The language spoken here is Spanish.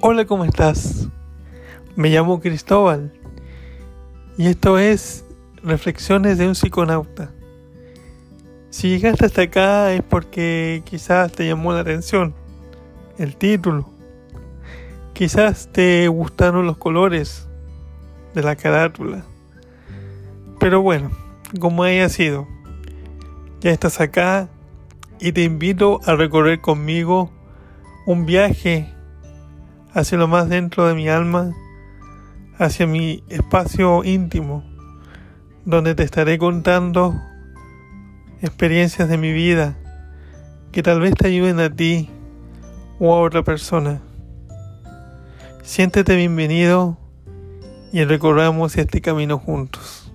Hola, ¿cómo estás? Me llamo Cristóbal y esto es Reflexiones de un psiconauta. Si llegaste hasta acá es porque quizás te llamó la atención el título. Quizás te gustaron los colores de la carátula. Pero bueno, como haya sido, ya estás acá y te invito a recorrer conmigo un viaje hacia lo más dentro de mi alma, hacia mi espacio íntimo, donde te estaré contando experiencias de mi vida que tal vez te ayuden a ti o a otra persona. Siéntete bienvenido y recorramos este camino juntos.